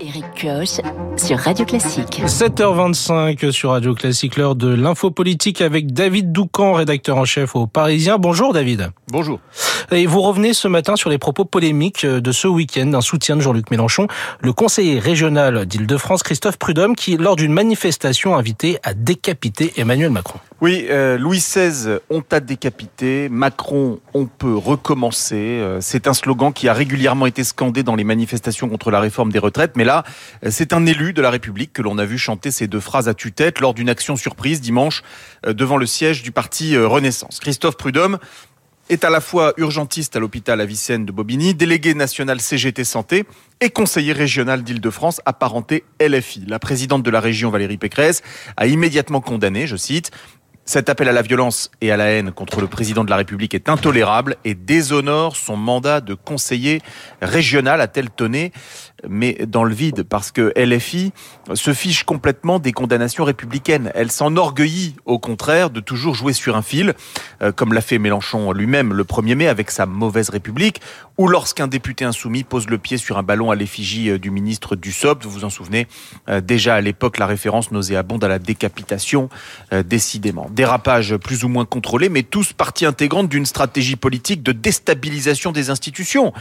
Eric Kioch sur Radio Classique. 7h25 sur Radio Classique, l'heure de l'info politique avec David Doucan, rédacteur en chef au Parisien. Bonjour David. Bonjour. Et vous revenez ce matin sur les propos polémiques de ce week-end d'un soutien de Jean-Luc Mélenchon, le conseiller régional d'Île-de-France, Christophe Prudhomme, qui, lors d'une manifestation, a invité à décapiter Emmanuel Macron. Oui, euh, Louis XVI, on t'a décapité, Macron, on peut recommencer. Euh, c'est un slogan qui a régulièrement été scandé dans les manifestations contre la réforme des retraites, mais là, euh, c'est un élu de la République que l'on a vu chanter ces deux phrases à tue-tête lors d'une action surprise dimanche euh, devant le siège du parti euh, Renaissance. Christophe Prudhomme est à la fois urgentiste à l'hôpital Avicenne de Bobigny, délégué national CGT Santé et conseiller régional d'Île-de-France apparenté LFI. La présidente de la région, Valérie Pécresse, a immédiatement condamné, je cite, cet appel à la violence et à la haine contre le président de la République est intolérable et déshonore son mandat de conseiller régional, a-t-elle tonné, mais dans le vide, parce que LFI se fiche complètement des condamnations républicaines. Elle s'enorgueillit, au contraire, de toujours jouer sur un fil, euh, comme l'a fait Mélenchon lui-même le 1er mai avec sa mauvaise République, ou lorsqu'un député insoumis pose le pied sur un ballon à l'effigie euh, du ministre Dussopt. Vous vous en souvenez, euh, déjà à l'époque, la référence nauséabonde à la décapitation, décidément dérapage plus ou moins contrôlé, mais tous partie intégrante d'une stratégie politique de déstabilisation des institutions.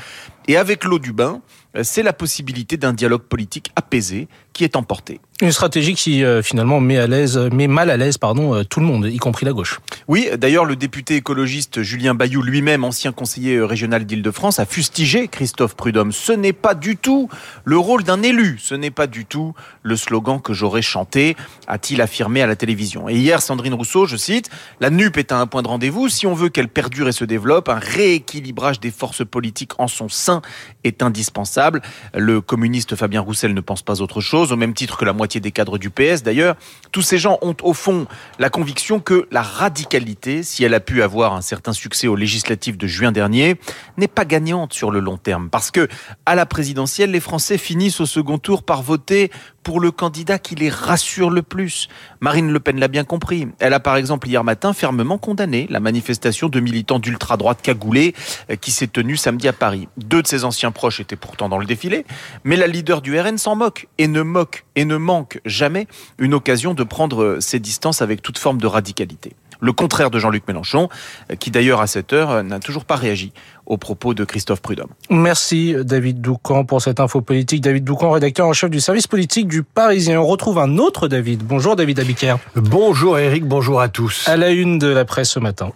Et avec l'eau du bain, c'est la possibilité d'un dialogue politique apaisé qui est emporté. Une stratégie qui euh, finalement met à l'aise, met mal à l'aise, pardon, euh, tout le monde, y compris la gauche. Oui, d'ailleurs, le député écologiste Julien Bayou, lui-même ancien conseiller euh, régional d'Île-de-France, a fustigé Christophe Prudhomme. Ce n'est pas du tout le rôle d'un élu, ce n'est pas du tout le slogan que j'aurais chanté, a-t-il affirmé à la télévision. Et hier, Sandrine Rousseau, je cite, la NUP est à un point de rendez-vous. Si on veut qu'elle perdure et se développe, un rééquilibrage des forces politiques en son sein est indispensable. Le communiste Fabien Roussel ne pense pas autre chose, au même titre que la moitié des cadres du PS d'ailleurs. Tous ces gens ont au fond la conviction que la radicalité, si elle a pu avoir un certain succès aux législatives de juin dernier, n'est pas gagnante sur le long terme. Parce que, à la présidentielle, les Français finissent au second tour par voter pour le candidat qui les rassure le plus. Marine Le Pen l'a bien compris. Elle a par exemple hier matin fermement condamné la manifestation de militants d'ultra-droite cagoulés euh, qui s'est tenue samedi à Paris. Deux de ses anciens proches étaient pourtant dans le défilé, mais la leader du RN s'en moque et ne moque et ne manque jamais une occasion de prendre ses distances avec toute forme de radicalité. Le contraire de Jean-Luc Mélenchon, euh, qui d'ailleurs à cette heure n'a toujours pas réagi aux propos de Christophe Prudhomme. Merci David Doucan pour cette info politique. David Doucan, rédacteur en chef du service politique du Parisien. On retrouve un autre David. Bonjour David Abiker. Bonjour Eric, bonjour à tous. À la une de la presse ce matin.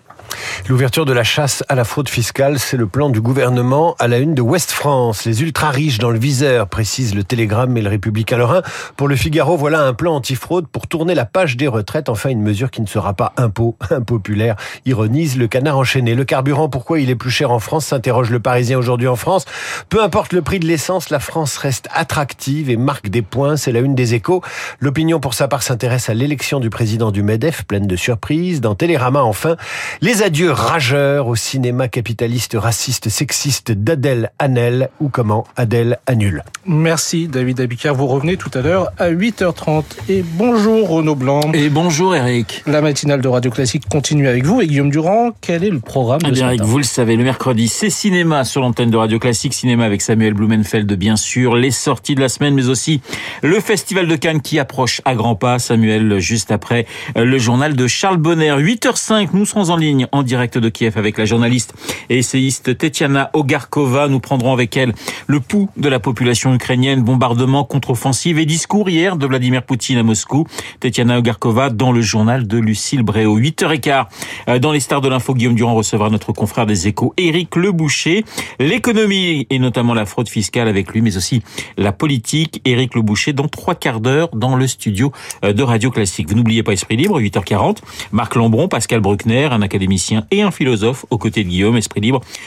L'ouverture de la chasse à la fraude fiscale, c'est le plan du gouvernement à la une de Ouest France. Les ultra riches dans le viseur, précise le Télégramme et le Républicain Lorrain. Pour le Figaro, voilà un plan antifraude pour tourner la page des retraites. Enfin, une mesure qui ne sera pas impôt, impopulaire, ironise le canard enchaîné. Le carburant, pourquoi il est plus cher en France, s'interroge le Parisien aujourd'hui en France. Peu importe le prix de l'essence, la France reste attractive et marque des points. C'est la une des échos. L'opinion, pour sa part, s'intéresse à l'élection du président du MEDEF, pleine de surprises. Dans Télérama, enfin, les adieux rageurs au cinéma capitaliste, raciste, sexiste d'Adèle Hanel ou comment Adèle annule. Merci David Abicard. Vous revenez tout à l'heure à 8h30. Et bonjour Renaud Blanc. Et bonjour Eric. La matinale de Radio Classique continue avec vous et Guillaume Durand. Quel est le programme eh de bien, ce Eric, matin? vous le savez, le mercredi, c'est cinéma sur l'antenne de Radio Classique. Cinéma avec Samuel Blumenfeld, bien sûr. Les sorties de la semaine, mais aussi le Festival de Cannes qui approche à grands pas. Samuel, juste après le journal de Charles Bonner. 8h05, nous serons en ligne en direct de Kiev avec la journaliste et essayiste Tetiana Ogarkova. Nous prendrons avec elle le pouls de la population ukrainienne, bombardement, contre-offensive et discours hier de Vladimir Poutine à Moscou. Tetiana Ogarkova dans le journal de Lucille Bréau. 8h15, dans les stars de l'info, Guillaume Durand recevra notre confrère des échos, Éric Leboucher. L'économie et notamment la fraude fiscale avec lui, mais aussi la politique. Éric Leboucher dans trois quarts d'heure dans le studio de Radio Classique. Vous n'oubliez pas Esprit Libre, 8h40. Marc Lambron, Pascal Bruckner, un académicien et un philosophe aux côtés de Guillaume,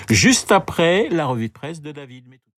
Juste après la revue de presse de David.